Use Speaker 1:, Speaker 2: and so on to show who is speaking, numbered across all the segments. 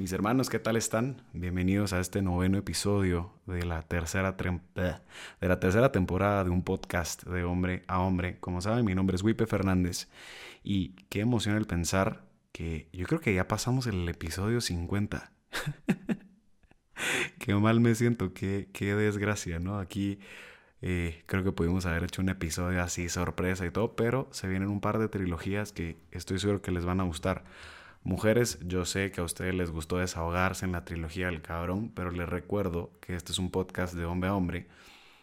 Speaker 1: Mis hermanos, ¿qué tal están? Bienvenidos a este noveno episodio de la tercera, de la tercera temporada de un podcast de hombre a hombre. Como saben, mi nombre es Wipe Fernández y qué emoción el pensar que yo creo que ya pasamos el episodio 50. qué mal me siento, qué, qué desgracia, ¿no? Aquí eh, creo que pudimos haber hecho un episodio así sorpresa y todo, pero se vienen un par de trilogías que estoy seguro que les van a gustar. Mujeres, yo sé que a ustedes les gustó desahogarse en la trilogía del cabrón, pero les recuerdo que este es un podcast de hombre a hombre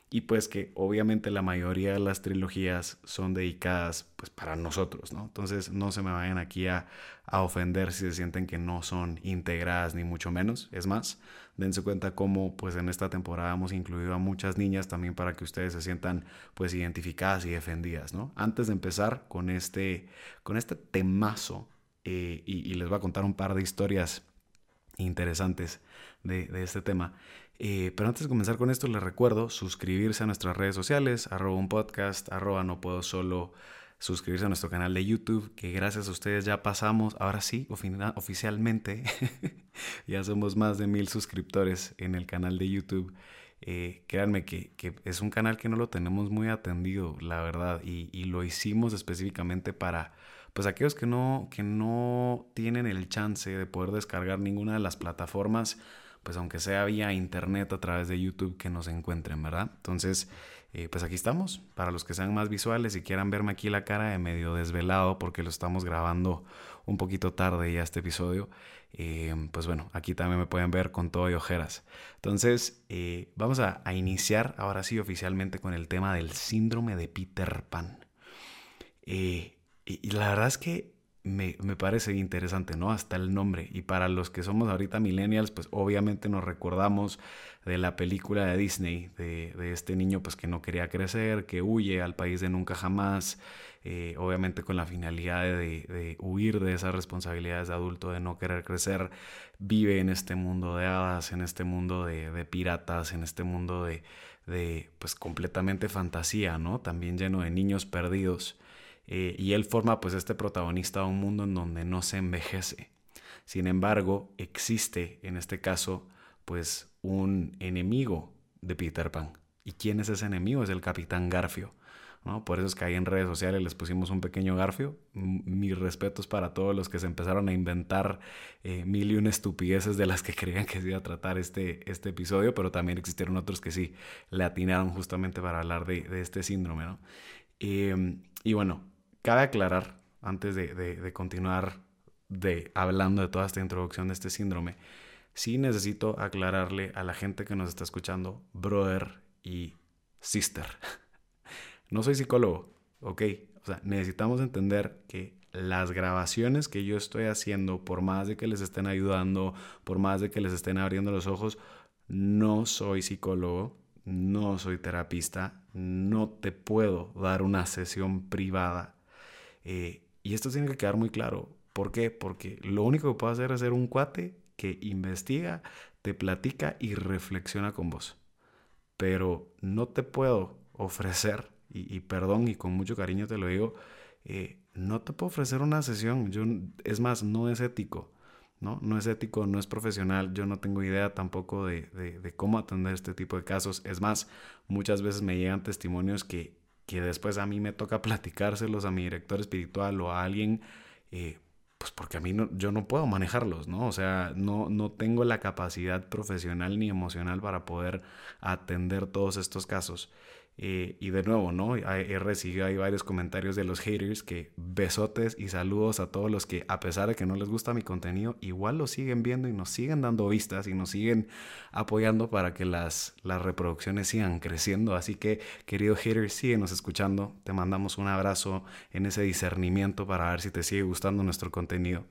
Speaker 1: y pues que obviamente la mayoría de las trilogías son dedicadas pues para nosotros, ¿no? Entonces no se me vayan aquí a, a ofender si se sienten que no son integradas ni mucho menos. Es más, dense cuenta cómo pues en esta temporada hemos incluido a muchas niñas también para que ustedes se sientan pues identificadas y defendidas, ¿no? Antes de empezar con este, con este temazo eh, y, les voy a contar un par de historias interesantes de, este tema. Eh, pero antes de comenzar con esto, les recuerdo suscribirse a nuestras redes sociales, arroba un podcast, arroba no puedo solo, suscribirse a nuestro canal de YouTube, que gracias a ustedes ya pasamos, ahora sí, oficialmente, ya somos más de mil suscriptores en el canal de YouTube. Eh, créanme que, es un canal que no lo tenemos muy atendido, la verdad, y lo hicimos específicamente para pues aquellos que no, que no tienen el chance de poder descargar ninguna de las plataformas, pues aunque sea vía internet a través de YouTube, que nos encuentren, ¿verdad? Entonces, eh, pues aquí estamos. Para los que sean más visuales y quieran verme aquí la cara de medio desvelado, porque lo estamos grabando un poquito tarde ya este episodio, eh, pues bueno, aquí también me pueden ver con todo y ojeras. Entonces, eh, vamos a, a, iniciar ahora sí oficialmente con el tema del síndrome de Peter Pan. Eh, y, la verdad es que me, parece interesante, ¿no? Hasta el nombre. Y para los que somos ahorita millennials, pues obviamente nos recordamos de la película de Disney, de, este niño pues que no quería crecer, que huye al país de nunca jamás, eh, obviamente con la finalidad de, huir de esas responsabilidades de adulto, de no querer crecer, vive en este mundo de hadas, en este mundo de, de piratas, en este mundo de, de pues completamente fantasía, ¿no? También lleno de niños perdidos. Eh, y él forma pues este protagonista de un mundo en donde no se envejece. Sin embargo, existe en este caso pues un enemigo de Peter Pan. ¿Y quién es ese enemigo? Es el Capitán Garfio. ¿no? Por eso es que ahí en redes sociales les pusimos un pequeño Garfio. Mis respetos para todos los que se empezaron a inventar eh, mil y una estupideces de las que creían que se iba a tratar este, este episodio, pero también existieron otros que sí le atinaron justamente para hablar de, este síndrome. ¿no? Em, y bueno, Cabe aclarar, antes de, continuar de, hablando de toda esta introducción de este síndrome, sí necesito aclararle a la gente que nos está escuchando, brother y sister. No soy psicólogo, ¿ok? O sea, necesitamos entender que las grabaciones que yo estoy haciendo, por más de que les estén ayudando, por más de que les estén abriendo los ojos, no soy psicólogo, no soy terapista, no te puedo dar una sesión privada eh, y esto tiene que quedar muy claro. ¿Por qué? Porque lo único que puedo hacer es ser un cuate que investiga, te platica y reflexiona con vos. Pero no te puedo ofrecer, y, perdón y con mucho cariño te lo digo, eh, no te puedo ofrecer una sesión. Yo, es más, no es ético. ¿no? no es ético, no es profesional. Yo no tengo idea tampoco de cómo atender este tipo de casos. Es más, muchas veces me llegan testimonios que que después a mí me toca platicárselos a mi director espiritual o a alguien, eh, pues porque a mí no, yo no puedo manejarlos, ¿no? O sea, no, no tengo la capacidad profesional ni emocional para poder atender todos estos casos. Eh, y de nuevo, ¿no? He recibido ahí varios comentarios de los haters que besotes y saludos a todos los que, a pesar de que no les gusta mi contenido, igual lo siguen viendo y nos siguen dando vistas y nos siguen apoyando para que las, las reproducciones sigan creciendo. Así que, querido haters, síguenos escuchando. Te mandamos un abrazo en ese discernimiento para ver si te sigue gustando nuestro contenido.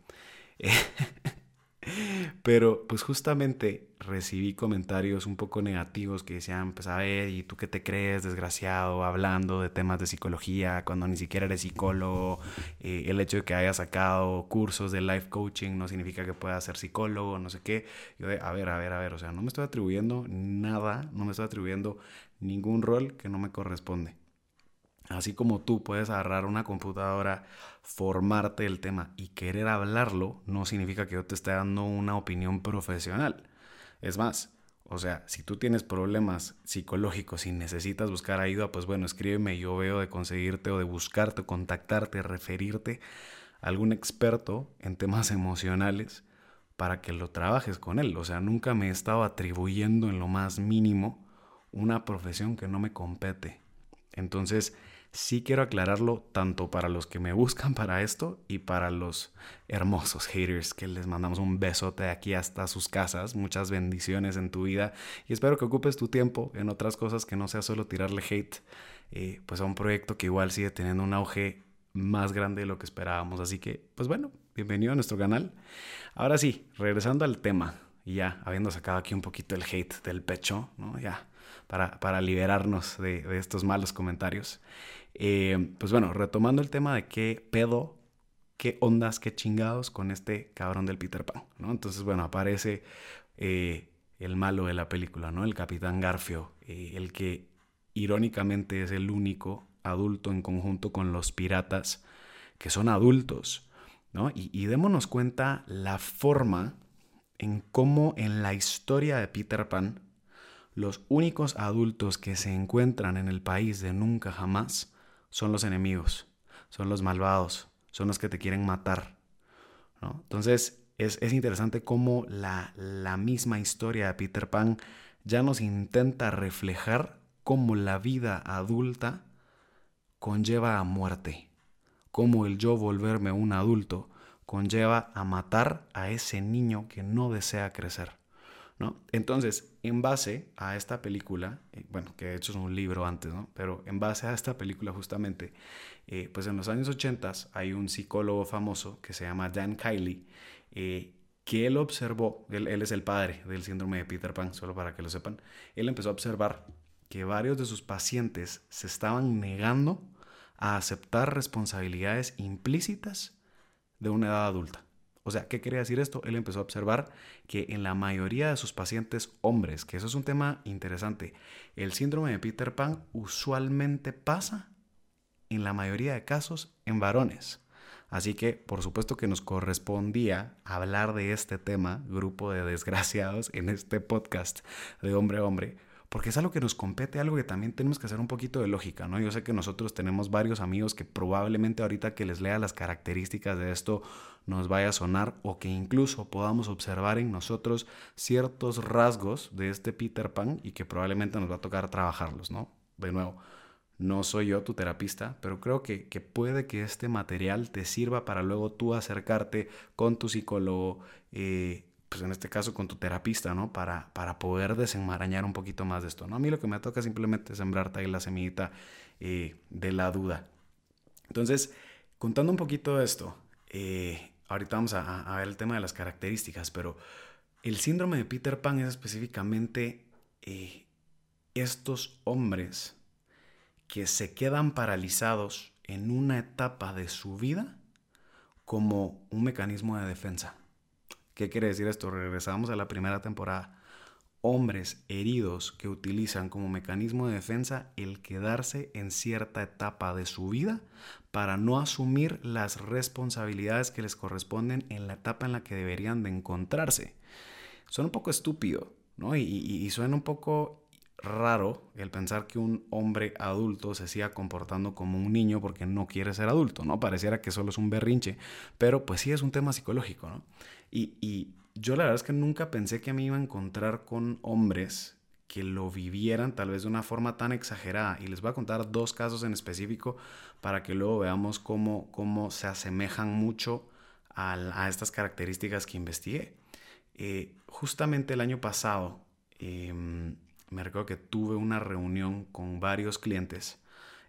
Speaker 1: Pero pues justamente recibí comentarios un poco negativos que decían, pues a ver, ¿y tú qué te crees, desgraciado, hablando de temas de psicología cuando ni siquiera eres psicólogo? Eh, el hecho de que hayas sacado cursos de life coaching no significa que puedas ser psicólogo, no sé qué. Yo de, a ver, a ver, a ver, o sea, no me estoy atribuyendo nada, no me estoy atribuyendo ningún rol que no me corresponde. Así como tú puedes agarrar una computadora, formarte el tema y querer hablarlo, no significa que yo te esté dando una opinión profesional. Es más, o sea, si tú tienes problemas psicológicos y necesitas buscar ayuda, pues bueno, escríbeme, yo veo de conseguirte o de buscarte, contactarte, referirte a algún experto en temas emocionales para que lo trabajes con él. O sea, nunca me he estado atribuyendo en lo más mínimo una profesión que no me compete. Entonces, sí quiero aclararlo tanto para los que me buscan para esto y para los hermosos haters que les mandamos un besote aquí hasta sus casas. Muchas bendiciones en tu vida y espero que ocupes tu tiempo en otras cosas que no sea solo tirarle hate eh, pues a un proyecto que igual sigue teniendo un auge más grande de lo que esperábamos. Así que, pues bueno, bienvenido a nuestro canal. Ahora sí, regresando al tema y ya habiendo sacado aquí un poquito el hate del pecho, ¿no? Ya para, para liberarnos de, de estos malos comentarios. Eh, pues bueno, retomando el tema de qué pedo, qué ondas, qué chingados con este cabrón del Peter Pan, ¿no? Entonces, bueno, aparece eh, el malo de la película, ¿no? El Capitán Garfio, eh, el que irónicamente es el único adulto en conjunto con los piratas que son adultos, ¿no? Y, y démonos cuenta la forma en cómo en la historia de Peter Pan, los únicos adultos que se encuentran en el país de nunca jamás son los enemigos, son los malvados, son los que te quieren matar. Entonces es, interesante cómo la, la misma historia de Peter Pan ya nos intenta reflejar cómo la vida adulta conlleva a muerte, cómo el yo volverme un adulto conlleva a matar a ese niño que no desea crecer. ¿No? Entonces, en base a esta película, eh, bueno, que de hecho es un libro antes, ¿no? Pero en base a esta película justamente, eh, pues en los años 80 hay un psicólogo famoso que se llama Dan Kiley, eh, que él observó, él, él, es el padre del síndrome de Peter Pan, solo para que lo sepan, él empezó a observar que varios de sus pacientes se estaban negando a aceptar responsabilidades implícitas de una edad adulta. O sea, ¿qué quería decir esto? Él empezó a observar que en la mayoría de sus pacientes hombres, que eso es un tema interesante, el síndrome de Peter Pan usualmente pasa en la mayoría de casos en varones. Así que, por supuesto que nos correspondía hablar de este tema, grupo de desgraciados, en este podcast de hombre a hombre, porque es algo que nos compete, algo que también tenemos que hacer un poquito de lógica, ¿no? Yo sé que nosotros tenemos varios amigos que probablemente ahorita que les lea las características de esto nos vaya a sonar o que incluso podamos observar en nosotros ciertos rasgos de este Peter Pan y que probablemente nos va a tocar trabajarlos, ¿no? De nuevo, no soy yo tu terapista, pero creo que, puede que este material te sirva para luego tú acercarte con tu psicólogo, eh, pues en este caso con tu terapista, ¿no? Para, para poder desenmarañar un poquito más de esto, ¿no? A mí lo que me toca simplemente es sembrarte ahí la semillita eh, de la duda. Entonces, contando un poquito de esto, eh, ahorita vamos a, ver el tema de las características, pero el síndrome de Peter Pan es específicamente eh, estos hombres que se quedan paralizados en una etapa de su vida como un mecanismo de defensa. ¿Qué quiere decir esto? Regresamos a la primera temporada. Hombres heridos que utilizan como mecanismo de defensa el quedarse en cierta etapa de su vida para no asumir las responsabilidades que les corresponden en la etapa en la que deberían de encontrarse. Suena un poco estúpido, ¿no? Y, y suena un poco raro el pensar que un hombre adulto se siga comportando como un niño porque no quiere ser adulto, ¿no? Pareciera que solo es un berrinche, pero pues sí es un tema psicológico, ¿no? Y, y yo la verdad es que nunca pensé que me iba a encontrar con hombres que lo vivieran tal vez de una forma tan exagerada. Y les voy a contar dos casos en específico para que luego veamos cómo, cómo se asemejan mucho a, estas características que investigué. Eh, justamente el año pasado em, me recuerdo que tuve una reunión con varios clientes.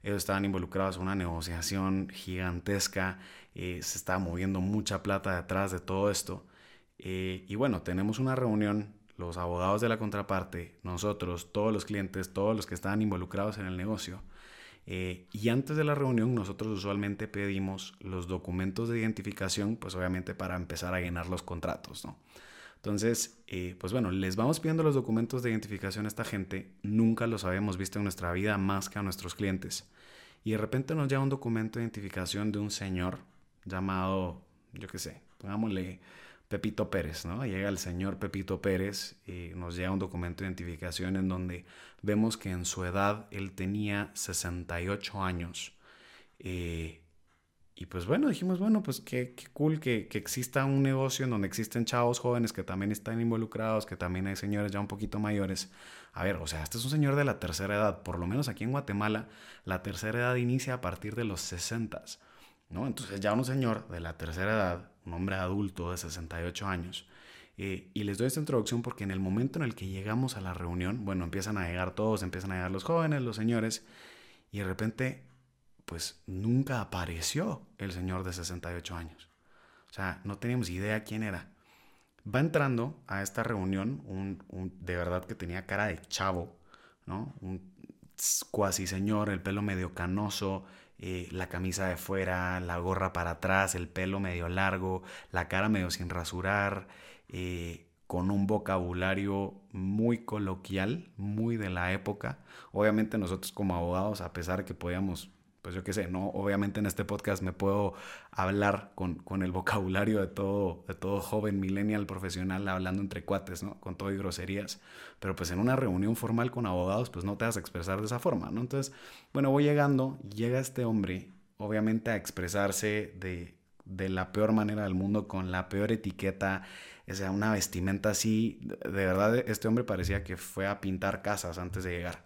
Speaker 1: Ellos estaban involucrados en una negociación gigantesca, eh, se estaba moviendo mucha plata detrás de todo esto. Eh, y bueno, tenemos una reunión, los abogados de la contraparte, nosotros, todos los clientes, todos los que estaban involucrados en el negocio. Eh, y antes de la reunión nosotros usualmente pedimos los documentos de identificación, pues obviamente para empezar a llenar los contratos, ¿no? Entonces, eh, pues bueno, les vamos pidiendo los documentos de identificación a esta gente, nunca los habíamos visto en nuestra vida más que a nuestros clientes. Y de repente nos llega un documento de identificación de un señor llamado, yo qué sé, pongámosle Pepito Pérez, ¿no? Llega el señor Pepito Pérez y nos llega un documento de identificación en donde vemos que en su edad él tenía 68 años. Eh, y pues bueno, dijimos, bueno, pues qué, cool que, que, exista un negocio en donde existen chavos jóvenes que también están involucrados, que también hay señores ya un poquito mayores. A ver, o sea, este es un señor de la tercera edad, por lo menos aquí en Guatemala, la tercera edad inicia a partir de los 60, ¿no? Entonces ya un señor de la tercera edad un hombre adulto de 68 años. Eh, y les doy esta introducción porque en el momento en el que llegamos a la reunión, bueno, empiezan a llegar todos, empiezan a llegar los jóvenes, los señores, y de repente, pues nunca apareció el señor de 68 años. O sea, no teníamos idea quién era. Va entrando a esta reunión un, de verdad que tenía cara de chavo, ¿no? Un cuasi señor, el pelo medio canoso, eh, la camisa de fuera, la gorra para atrás, el pelo medio largo, la cara medio sin rasurar, eh, con un vocabulario muy coloquial, muy de la época. Obviamente nosotros como abogados, a pesar de que podíamos pues yo qué sé, no, obviamente en este podcast me puedo hablar con, con, el vocabulario de todo, de todo joven millennial profesional hablando entre cuates, ¿no? Con todo y groserías, pero pues en una reunión formal con abogados, pues no te vas a expresar de esa forma, ¿no? Entonces, bueno, voy llegando, llega este hombre, obviamente a expresarse de, de la peor manera del mundo, con la peor etiqueta, o sea, una vestimenta así, de verdad, este hombre parecía que fue a pintar casas antes de llegar,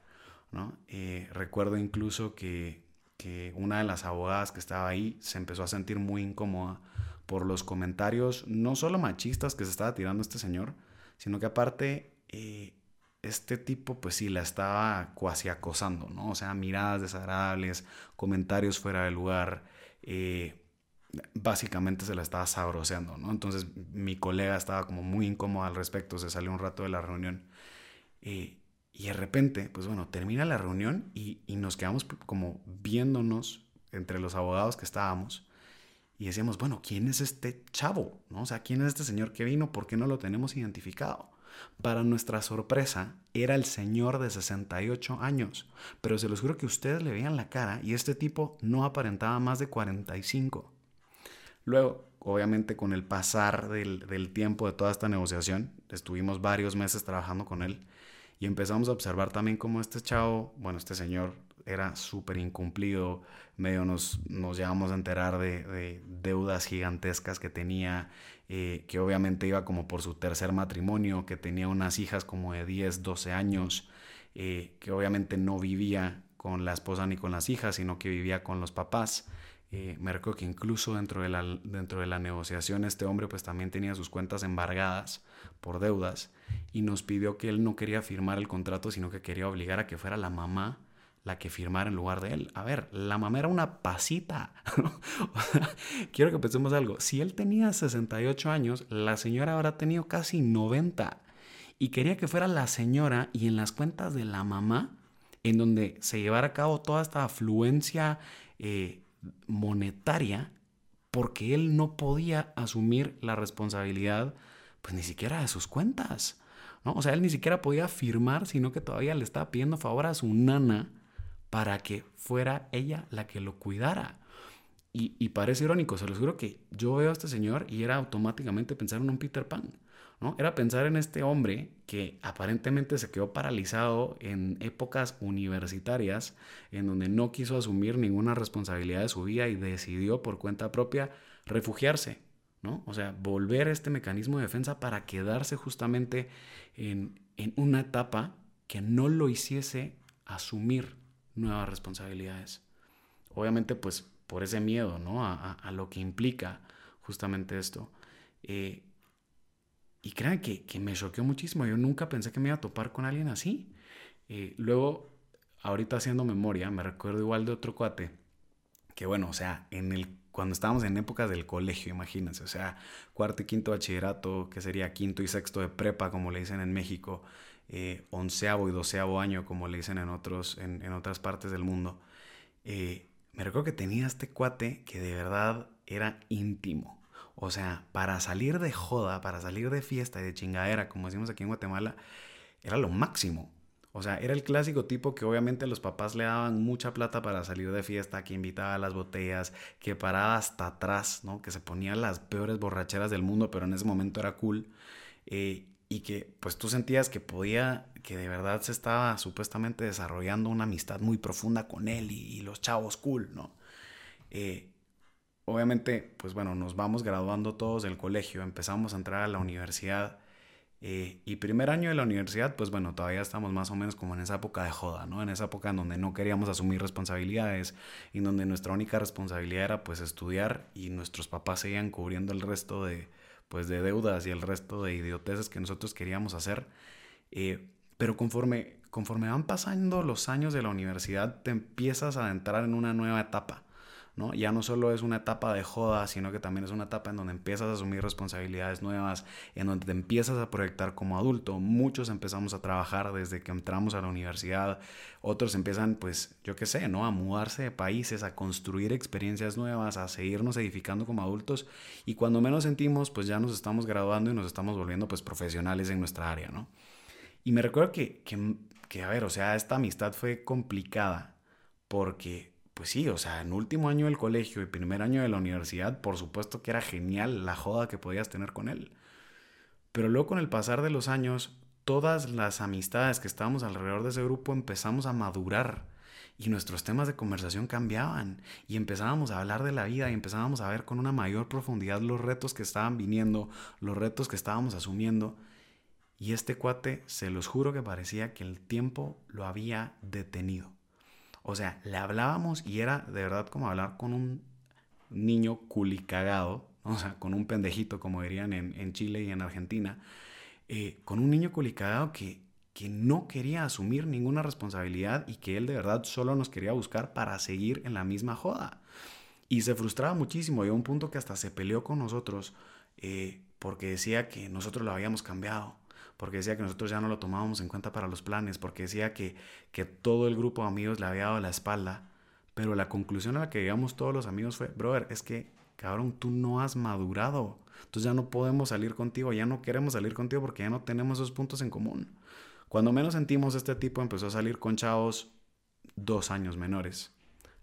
Speaker 1: ¿no? Eh, recuerdo incluso que que una de las abogadas que estaba ahí se empezó a sentir muy incómoda por los comentarios, no solo machistas que se estaba tirando este señor, sino que aparte eh, este tipo pues sí la estaba cuasi acosando, ¿no? O sea, miradas desagradables, comentarios fuera de lugar, eh, básicamente se la estaba sabroseando, ¿no? Entonces mi colega estaba como muy incómoda al respecto, se salió un rato de la reunión. Eh, y de repente, pues bueno, termina la reunión y, nos quedamos como viéndonos entre los abogados que estábamos y decíamos, bueno, ¿quién es este chavo? ¿No? O sea, ¿quién es este señor que vino? ¿Por qué no lo tenemos identificado? Para nuestra sorpresa, era el señor de 68 años, pero se los juro que ustedes le veían la cara y este tipo no aparentaba más de 45. Luego, obviamente con el pasar del, del tiempo de toda esta negociación, estuvimos varios meses trabajando con él, y empezamos a observar también cómo este chavo, bueno, este señor era súper incumplido, medio nos, nos llevamos a enterar de, deudas gigantescas que tenía, eh, que obviamente iba como por su tercer matrimonio, que tenía unas hijas como de 10, 12 años, eh, que obviamente no vivía con la esposa ni con las hijas, sino que vivía con los papás. Eh, me recuerdo que incluso dentro de, la, dentro de la negociación este hombre pues también tenía sus cuentas embargadas por deudas y nos pidió que él no quería firmar el contrato, sino que quería obligar a que fuera la mamá la que firmara en lugar de él. A ver, la mamá era una pasita. quiero que pensemos algo. Si él tenía 68 años, la señora habrá tenido casi 90. Y quería que fuera la señora y en las cuentas de la mamá, en donde se llevara a cabo toda esta afluencia eh, monetaria, porque él no podía asumir la responsabilidad pues ni siquiera de sus cuentas. ¿No? O sea, él ni siquiera podía firmar, sino que todavía le estaba pidiendo favor a su nana para que fuera ella la que lo cuidara. Y, parece irónico, se los juro que yo veo a este señor y era automáticamente pensar en un Peter Pan. ¿no? Era pensar en este hombre que aparentemente se quedó paralizado en épocas universitarias, en donde no quiso asumir ninguna responsabilidad de su vida y decidió por cuenta propia refugiarse, ¿no? O sea, volver a este mecanismo de defensa para quedarse justamente en, una etapa que no lo hiciese asumir nuevas responsabilidades. Obviamente, pues por ese miedo, ¿no? A, lo que implica justamente esto. Eh, y crean que, me choqueó muchísimo. Yo nunca pensé que me iba a topar con alguien así. Eh, luego, ahorita haciendo memoria, me recuerdo igual de otro cuate. Que bueno, o sea, en el, cuando estábamos en épocas del colegio, imagínense. O sea, cuarto y quinto bachillerato, que sería quinto y sexto de prepa, como le dicen en México. Eh, onceavo y doceavo año, como le dicen en, otros, en, en otras partes del mundo. Eh, me recuerdo que tenía este cuate que de verdad era íntimo. O sea, para salir de joda, para salir de fiesta y de chingadera, como decimos aquí en Guatemala, era lo máximo. O sea, era el clásico tipo que obviamente los papás le daban mucha plata para salir de fiesta, que invitaba a las botellas, que paraba hasta atrás, ¿no? Que se ponía las peores borracheras del mundo, pero en ese momento era cool. Eh, y que pues tú sentías que podía, que de verdad se estaba supuestamente desarrollando una amistad muy profunda con él y, los chavos cool, ¿no? Eh, obviamente, pues bueno, nos vamos graduando todos del colegio, empezamos a entrar a la universidad. Eh, y primer año de la universidad, pues bueno, todavía estamos más o menos como en esa época de joda, ¿no? En esa época en donde no queríamos asumir responsabilidades, en donde nuestra única responsabilidad era pues estudiar y nuestros papás seguían cubriendo el resto de, pues, de deudas y el resto de idioteces que nosotros queríamos hacer. Eh, pero conforme, conforme van pasando los años de la universidad, te empiezas a entrar en una nueva etapa. ¿No? Ya no solo es una etapa de joda, sino que también es una etapa en donde empiezas a asumir responsabilidades nuevas, en donde te empiezas a proyectar como adulto. Muchos empezamos a trabajar desde que entramos a la universidad, otros empiezan, pues, yo qué sé, ¿no? A mudarse de países, a construir experiencias nuevas, a seguirnos edificando como adultos y cuando menos sentimos, pues ya nos estamos graduando y nos estamos volviendo, pues, profesionales en nuestra área, ¿no? Y me recuerdo que, que, que a ver, o sea, esta amistad fue complicada porque pues sí, o sea, en último año del colegio y primer año de la universidad, por supuesto que era genial la joda que podías tener con él. Pero luego con el pasar de los años, todas las amistades que estábamos alrededor de ese grupo empezamos a madurar y nuestros temas de conversación cambiaban y empezábamos a hablar de la vida y empezábamos a ver con una mayor profundidad los retos que estaban viniendo, los retos que estábamos asumiendo. Y este cuate, se los juro que parecía que el tiempo lo había detenido. O sea, le hablábamos y era de verdad como hablar con un niño culicagado, o sea, con un pendejito, como dirían en, Chile y en Argentina, eh, con un niño culicagado que, que no quería asumir ninguna responsabilidad y que él de verdad solo nos quería buscar para seguir en la misma joda. Y se frustraba muchísimo, llegó a un punto que hasta se peleó con nosotros eh, porque decía que nosotros lo habíamos cambiado porque decía que nosotros ya no lo tomábamos en cuenta para los planes, porque decía que, que todo el grupo de amigos le había dado la espalda. Pero la conclusión a la que llegamos todos los amigos fue, brother, es que, cabrón, tú no has madurado. Entonces ya no podemos salir contigo, ya no queremos salir contigo porque ya no tenemos esos puntos en común. Cuando menos sentimos, este tipo empezó a salir con chavos dos años menores.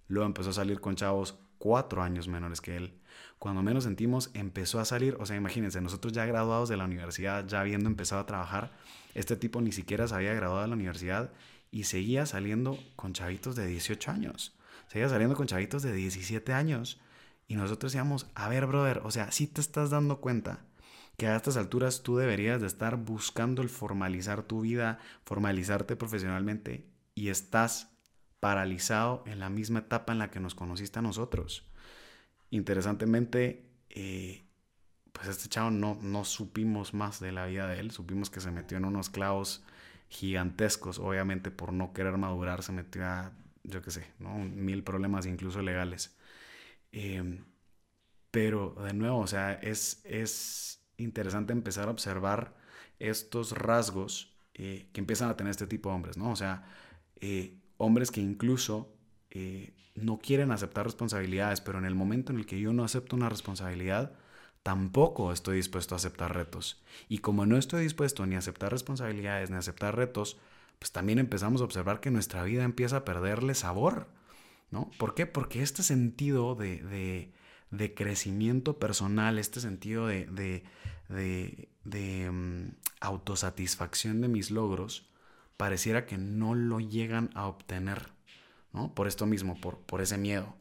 Speaker 1: Luego empezó a salir con chavos cuatro años menores que él. Cuando menos sentimos, empezó a salir, o sea, imagínense, nosotros ya graduados de la universidad, ya habiendo empezado a trabajar, este tipo ni siquiera se había graduado de la universidad y seguía saliendo con chavitos de 18 años. Seguía saliendo con chavitos de 17 años. Y nosotros decíamos, a ver, brother, o sea, si te estás dando cuenta que a estas alturas tú deberías de estar buscando el formalizar tu vida, formalizarte profesionalmente y estás paralizado en la misma etapa en la que nos conociste a nosotros. Interesantemente, eh, pues este chavo no, no supimos más de la vida de él, supimos que se metió en unos clavos gigantescos, obviamente por no querer madurar se metió a, yo qué sé, ¿no? mil problemas incluso legales. Em, pero de nuevo, o sea, es, es interesante empezar a observar estos rasgos eh, que empiezan a tener este tipo de hombres, ¿no? O sea, eh, hombres que incluso eh, no quieren aceptar responsabilidades, pero en el momento en el que yo no acepto una responsabilidad, tampoco estoy dispuesto a aceptar retos. Y como no estoy dispuesto ni a aceptar responsabilidades ni a aceptar retos, pues también empezamos a observar que nuestra vida empieza a perderle sabor, ¿no? ¿Por qué? Porque este sentido de, de crecimiento personal, este sentido de, de, mm, autosatisfacción de mis logros, pareciera que no lo llegan a obtener, ¿no? Por esto mismo, por, por ese miedo.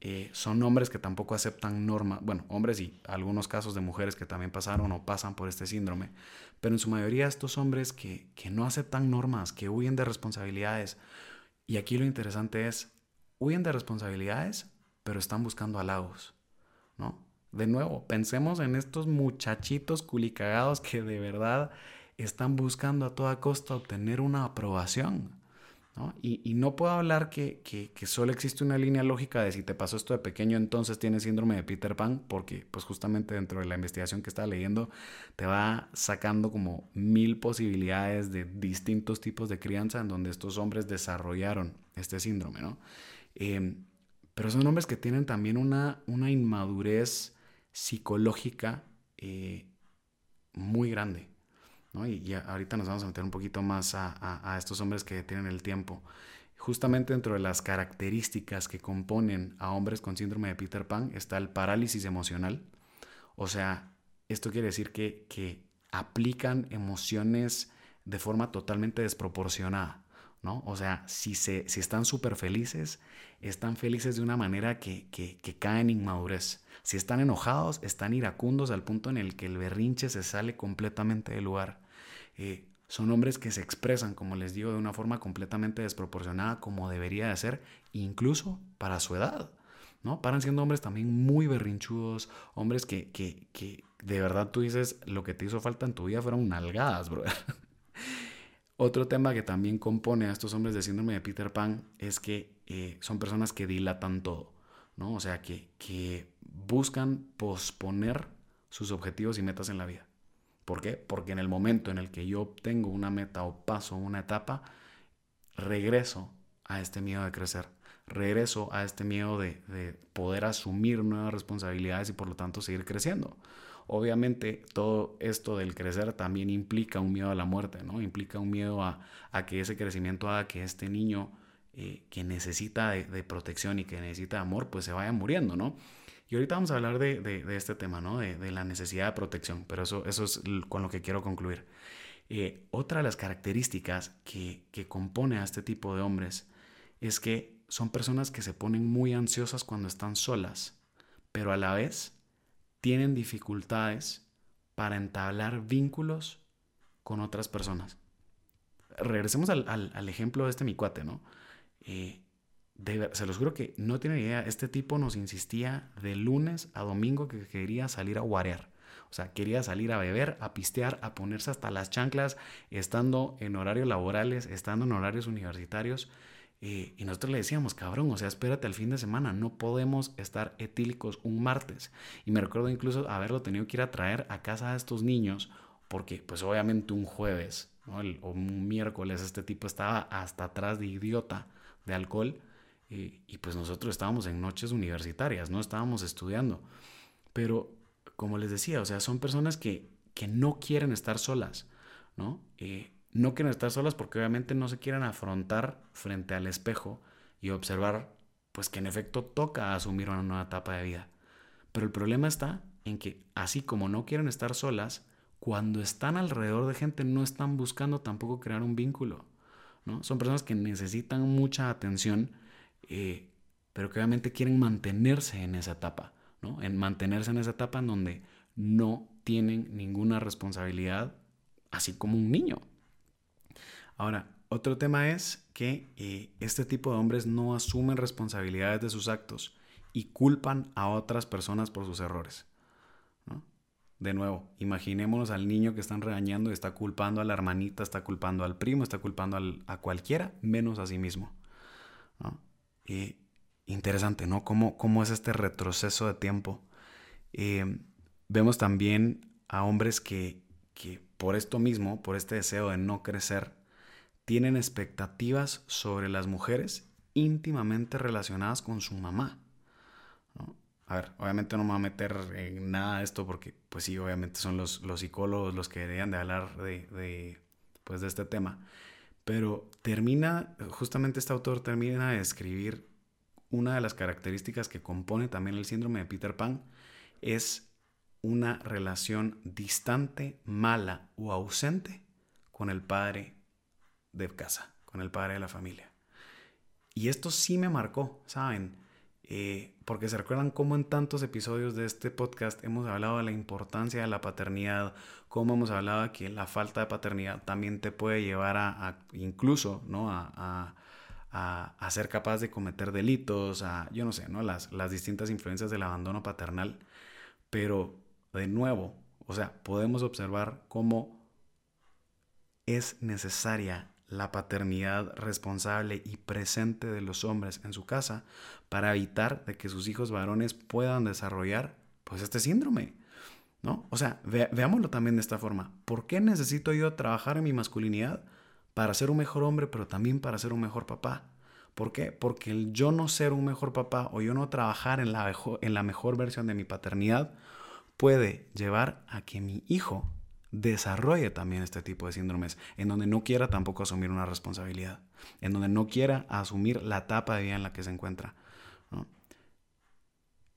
Speaker 1: Eh, son hombres que tampoco aceptan normas, bueno, hombres y algunos casos de mujeres que también pasaron o pasan por este síndrome, pero en su mayoría estos hombres que, que no aceptan normas, que huyen de responsabilidades. Y aquí lo interesante es, huyen de responsabilidades, pero están buscando halagos, ¿no? De nuevo, pensemos en estos muchachitos culicagados que de verdad están buscando a toda costa obtener una aprobación. ¿no? Y, no puedo hablar que, que, solo existe una línea lógica de si te pasó esto de pequeño, entonces tienes síndrome de Peter Pan, porque pues justamente dentro de la investigación que estaba leyendo te va sacando como mil posibilidades de distintos tipos de crianza en donde estos hombres desarrollaron este síndrome, ¿no? Em, pero son hombres que tienen también una, una inmadurez psicológica eh, muy grande. Y, ahorita nos vamos a meter un poquito más a, estos hombres que tienen el tiempo. Justamente dentro de las características que componen a hombres con síndrome de Peter Pan está el parálisis emocional. O sea, esto quiere decir que, que aplican emociones de forma totalmente desproporcionada. ¿no? O sea, si, se, si están súper felices, están felices de una manera que, que, que caen en inmadurez. Si están enojados, están iracundos al punto en el que el berrinche se sale completamente del lugar. Eh, son hombres que se expresan, como les digo, de una forma completamente desproporcionada como debería de ser, incluso para su edad. ¿no? Paran siendo hombres también muy berrinchudos, hombres que, que, que de verdad tú dices, lo que te hizo falta en tu vida fueron nalgadas, brother. Otro tema que también compone a estos hombres de síndrome de Peter Pan es que eh, son personas que dilatan todo, ¿no? O sea, que, que buscan posponer sus objetivos y metas en la vida. ¿Por qué? Porque en el momento en el que yo obtengo una meta o paso una etapa, regreso a este miedo de crecer, regreso a este miedo de, de, poder asumir nuevas responsabilidades y por lo tanto seguir creciendo. Obviamente todo esto del crecer también implica un miedo a la muerte, ¿no? Implica un miedo a, que ese crecimiento haga que este niño eh, que necesita de, protección y que necesita amor, pues se vaya muriendo, ¿no? Y ahorita vamos a hablar de, este tema, ¿no? De, la necesidad de protección, pero eso, eso es con lo que quiero concluir. Eh, otra de las características que, que compone a este tipo de hombres es que son personas que se ponen muy ansiosas cuando están solas, pero a la vez tienen dificultades para entablar vínculos con otras personas. Regresemos al, al, ejemplo de este mi cuate, ¿no? Eh, se los juro que no tiene idea. Este tipo nos insistía de lunes a domingo que quería salir a guarear. O sea, quería salir a beber, a pistear, a ponerse hasta las chanclas, estando en horarios laborales, estando en horarios universitarios. Eh, y nosotros le decíamos, cabrón, o sea, espérate al fin de semana, no podemos estar etílicos un martes. Y me recuerdo incluso haberlo tenido que ir a traer a casa a estos niños, porque pues obviamente un jueves o un miércoles este tipo estaba hasta atrás de idiota de alcohol y, pues nosotros estábamos en noches universitarias, no estábamos estudiando. Pero como les decía, o sea, son personas que, que no quieren estar solas, ¿no? Eh, no quieren estar solas porque obviamente no se quieren afrontar frente al espejo y observar, pues que en efecto toca asumir una nueva etapa de vida. Pero el problema está en que así como no quieren estar solas, cuando están alrededor de gente no están buscando tampoco crear un vínculo. ¿no? Son personas que necesitan mucha atención eh, pero que obviamente quieren mantenerse en esa etapa, ¿no? En mantenerse en esa etapa en donde no tienen ninguna responsabilidad, así como un niño. Ahora, otro tema es que eh, este tipo de hombres no asumen responsabilidades de sus actos y culpan a otras personas por sus errores. De nuevo, imaginémonos al niño que están regañando y está culpando a la hermanita, está culpando al primo, está culpando a cualquiera, menos a sí mismo. ¿no? Interesante, ¿no? ¿Cómo, ¿Cómo, es este retroceso de tiempo? Eh, vemos también a hombres que, que por esto mismo, por este deseo de no crecer, tienen expectativas sobre las mujeres íntimamente relacionadas con su mamá. A ver, obviamente no me voy a meter en nada de esto porque, pues sí, obviamente son los, los psicólogos los que deberían de hablar de, de, pues de este tema. Pero termina, justamente este autor termina de escribir una de las características que compone también el síndrome de Peter Pan es una relación distante, mala o ausente con el padre de casa, con el padre de la familia. Y esto sí me marcó, ¿saben? Eh, porque se recuerdan cómo en tantos episodios de este podcast hemos hablado de la importancia de la paternidad, cómo hemos hablado de que la falta de paternidad también te puede llevar a, incluso, ¿no? A, a, ser capaz de cometer delitos, a, yo no sé, ¿no? Las, las distintas influencias del abandono paternal. Pero, de nuevo, o sea, podemos observar cómo es necesaria la paternidad responsable y presente de los hombres en su casa para evitar de que sus hijos varones puedan desarrollar pues este síndrome. ¿No? O sea, veámoslo también de esta forma. ¿Por qué necesito yo trabajar en mi masculinidad? Para ser un mejor hombre, pero también para ser un mejor papá. ¿Por qué? Porque el yo no ser un mejor papá o yo no trabajar en la, en la mejor versión de mi paternidad puede llevar a que mi hijo desarrolle también este tipo de síndromes, en donde no quiera tampoco asumir una responsabilidad, en donde no quiera asumir la etapa de vida en la que se encuentra.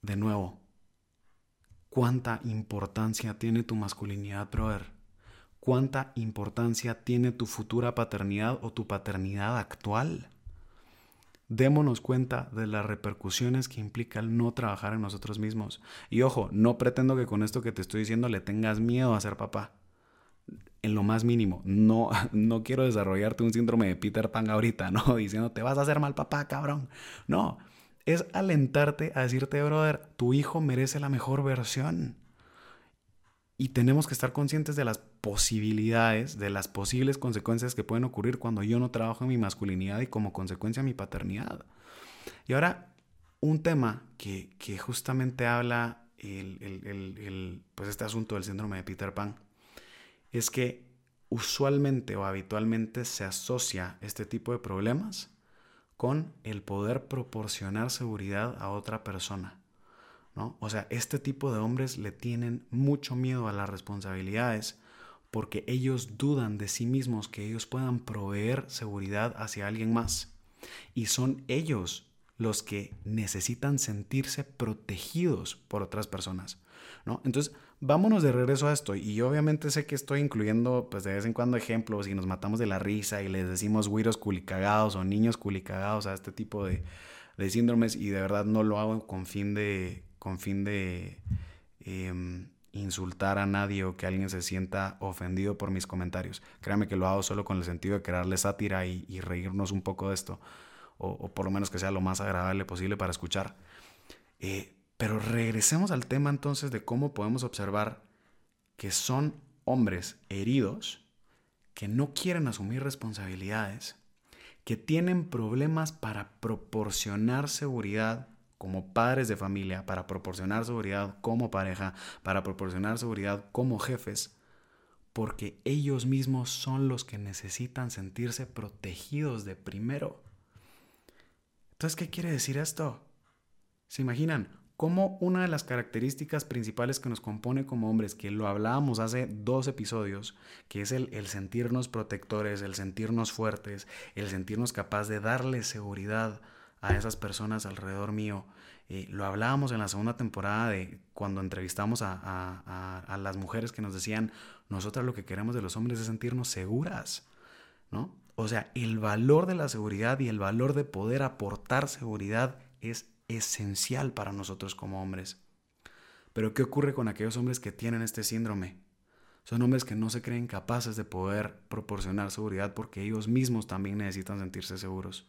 Speaker 1: De nuevo, ¿cuánta importancia tiene tu masculinidad, brother? ¿Cuánta importancia tiene tu futura paternidad o tu paternidad actual? Démonos cuenta de las repercusiones que implica el no trabajar en nosotros mismos. Y ojo, no pretendo que con esto que te estoy diciendo le tengas miedo a ser papá en lo más mínimo. No, no quiero desarrollarte un síndrome de Peter Pan ahorita, ¿no? Diciendo, te vas a hacer mal papá, cabrón. No, es alentarte a decirte, brother, tu hijo merece la mejor versión. Y tenemos que estar conscientes de las posibilidades, de las posibles consecuencias que pueden ocurrir cuando yo no trabajo en mi masculinidad y como consecuencia mi paternidad. Y ahora, un tema que, justamente habla el, pues este asunto del síndrome de Peter Pan es que usualmente o habitualmente se asocia este tipo de problemas con el poder proporcionar seguridad a otra persona. ¿no? O sea, este tipo de hombres le tienen mucho miedo a las responsabilidades porque ellos dudan de sí mismos que ellos puedan proveer seguridad hacia alguien más. Y son ellos los que necesitan sentirse protegidos por otras personas. ¿no? Entonces, vámonos de regreso a esto. Y obviamente sé que estoy incluyendo, pues de vez en cuando, ejemplos y nos matamos de la risa y les decimos güiros culicagados o niños culicagados a este tipo de, síndromes. Y de verdad no lo hago con fin de, con fin de em, insultar a nadie o que alguien se sienta ofendido por mis comentarios. Créame que lo hago solo con el sentido de crearle sátira y, reírnos un poco de esto. O, por lo menos que sea lo más agradable posible para escuchar. Eh, pero regresemos al tema entonces de cómo podemos observar que son hombres heridos que no quieren asumir responsabilidades, que tienen problemas para proporcionar seguridad como padres de familia, para proporcionar seguridad como pareja, para proporcionar seguridad como jefes, porque ellos mismos son los que necesitan sentirse protegidos de primero. Entonces, ¿qué quiere decir esto? ¿Se imaginan? Como una de las características principales que nos compone como hombres, que lo hablábamos hace dos episodios, que es el, sentirnos protectores, el sentirnos fuertes, el sentirnos capaz de darle seguridad a esas personas alrededor mío. Eh, lo hablábamos en la segunda temporada de cuando entrevistamos a, a, las mujeres que nos decían, nosotras lo que queremos de los hombres es sentirnos seguras, ¿no? O sea, el valor de la seguridad y el valor de poder aportar seguridad es esencial para nosotros como hombres. Pero ¿qué ocurre con aquellos hombres que tienen este síndrome? Son hombres que no se creen capaces de poder proporcionar seguridad porque ellos mismos también necesitan sentirse seguros.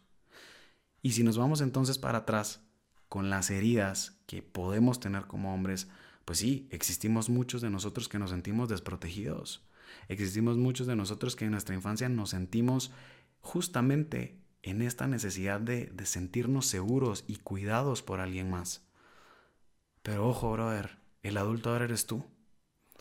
Speaker 1: Y si nos vamos entonces para atrás con las heridas que podemos tener como hombres, pues sí, existimos muchos de nosotros que nos sentimos desprotegidos. Existimos muchos de nosotros que en nuestra infancia nos sentimos justamente en esta necesidad de, sentirnos seguros y cuidados por alguien más. Pero ojo, brother, el adulto ahora eres tú.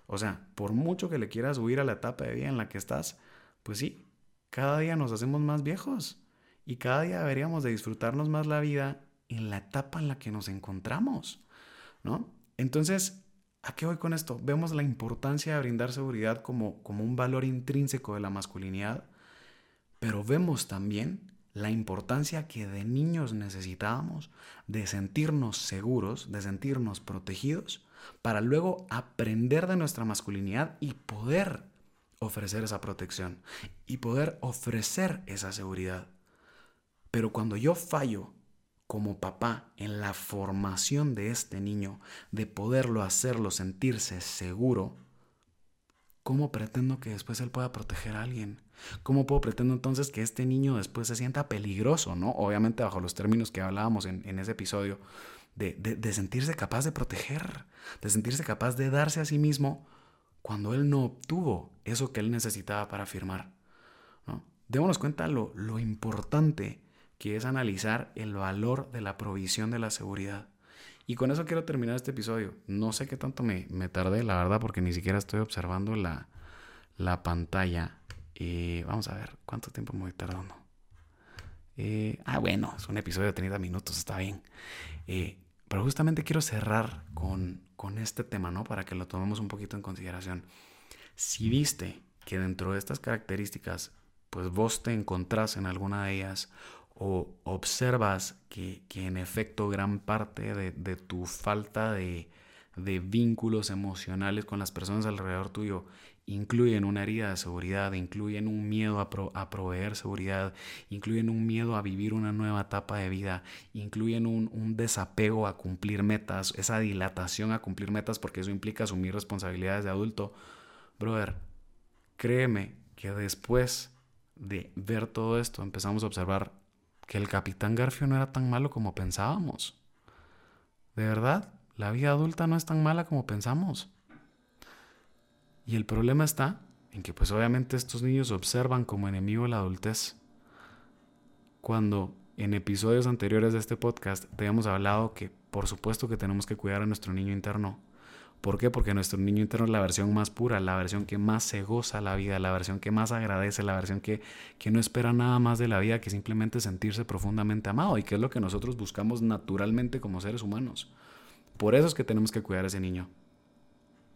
Speaker 1: O sea, por mucho que le quieras huir a la etapa de vida en la que estás, pues sí, cada día nos hacemos más viejos y cada día deberíamos de disfrutarnos más la vida en la etapa en la que nos encontramos, ¿no? Entonces, ¿a qué voy con esto? Vemos la importancia de brindar seguridad como, como un valor intrínseco de la masculinidad, pero vemos también la importancia que de niños necesitábamos de sentirnos seguros, de sentirnos protegidos, para luego aprender de nuestra masculinidad y poder ofrecer esa protección y poder ofrecer esa seguridad. Pero cuando yo fallo como papá en la formación de este niño, de poderlo hacerlo sentirse seguro, ¿cómo pretendo que después él pueda proteger a alguien? ¿Cómo puedo pretendo entonces que este niño después se sienta peligroso, ¿no? Obviamente bajo los términos que hablábamos en, en ese episodio, de, de, sentirse capaz de proteger, de sentirse capaz de darse a sí mismo cuando él no obtuvo eso que él necesitaba para afirmar. ¿no? Démonos cuenta lo, lo importante que es analizar el valor de la provisión de la seguridad. Y con eso quiero terminar este episodio. No sé qué tanto me, me tardé, la verdad, porque ni siquiera estoy observando la, la pantalla. Y vamos a ver cuánto tiempo me voy tardando. Eh, ah, bueno, es un episodio de 30 minutos, está bien. Eh, pero justamente quiero cerrar con, con este tema, ¿no? Para que lo tomemos un poquito en consideración. Si viste que dentro de estas características, pues vos te encontrás en alguna de ellas o observas que, que en efecto gran parte de, tu falta de, vínculos emocionales con las personas alrededor tuyo incluyen una herida de seguridad, incluyen un miedo a, proveer seguridad, incluyen un miedo a vivir una nueva etapa de vida, incluyen un, un desapego a cumplir metas, esa dilatación a cumplir metas porque eso implica asumir responsabilidades de adulto. Brother, créeme que después de ver todo esto empezamos a observar que el capitán Garfio no era tan malo como pensábamos. De verdad, la vida adulta no es tan mala como pensamos. Y el problema está en que pues obviamente estos niños observan como enemigo la adultez. Cuando en episodios anteriores de este podcast te hemos hablado que por supuesto que tenemos que cuidar a nuestro niño interno, ¿Por qué? Porque nuestro niño interno es la versión más pura, la versión que más se goza la vida, la versión que más agradece, la versión que, que no espera nada más de la vida que simplemente sentirse profundamente amado y que es lo que nosotros buscamos naturalmente como seres humanos. Por eso es que tenemos que cuidar a ese niño.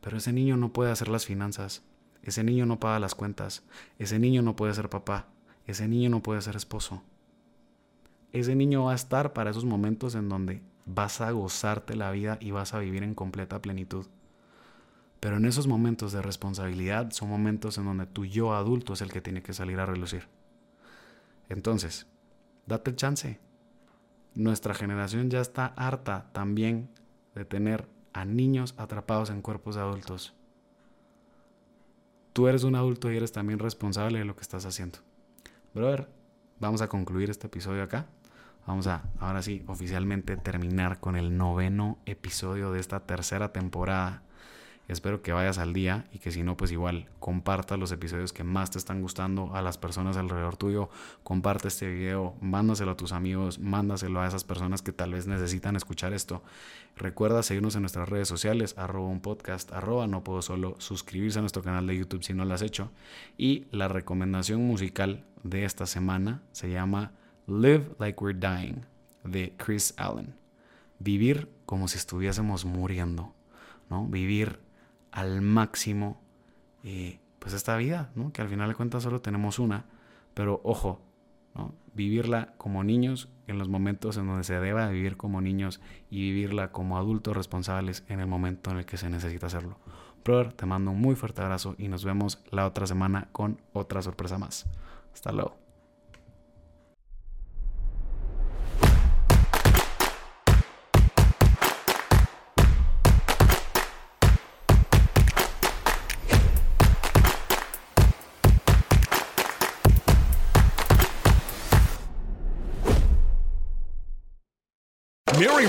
Speaker 1: Pero ese niño no puede hacer las finanzas, ese niño no paga las cuentas, ese niño no puede ser papá, ese niño no puede ser esposo. Ese niño va a estar para esos momentos en donde vas a gozarte la vida y vas a vivir en completa plenitud. Pero en esos momentos de responsabilidad son momentos en donde tu yo adulto es el que tiene que salir a relucir. Entonces, date el chance. Nuestra generación ya está harta también de tener a niños atrapados en cuerpos de adultos. Tú eres un adulto y eres también responsable de lo que estás haciendo. Brother, vamos a concluir este episodio acá. Vamos a, ahora sí, oficialmente terminar con el noveno episodio de esta tercera temporada. Espero que vayas al día y que si no, pues igual comparta los episodios que más te están gustando a las personas alrededor tuyo. Comparte este video, mándaselo a tus amigos, mándaselo a esas personas que tal vez necesitan escuchar esto. Recuerda seguirnos en nuestras redes sociales, arroba un podcast, arroba no puedo solo, suscribirse a nuestro canal de YouTube si no lo has hecho. Y la recomendación musical de esta semana se llama Live Like We're Dying de Chris Allen. Vivir como si estuviésemos muriendo, ¿no? Vivir al máximo eh, pues esta vida, ¿no? Que al final de cuentas solo tenemos una, pero ojo, ¿no? Vivirla como niños en los momentos en donde se deba vivir como niños y vivirla como adultos responsables en el momento en el que se necesita hacerlo. Brother, te mando un muy fuerte abrazo y nos vemos la otra semana con otra sorpresa más. Hasta luego.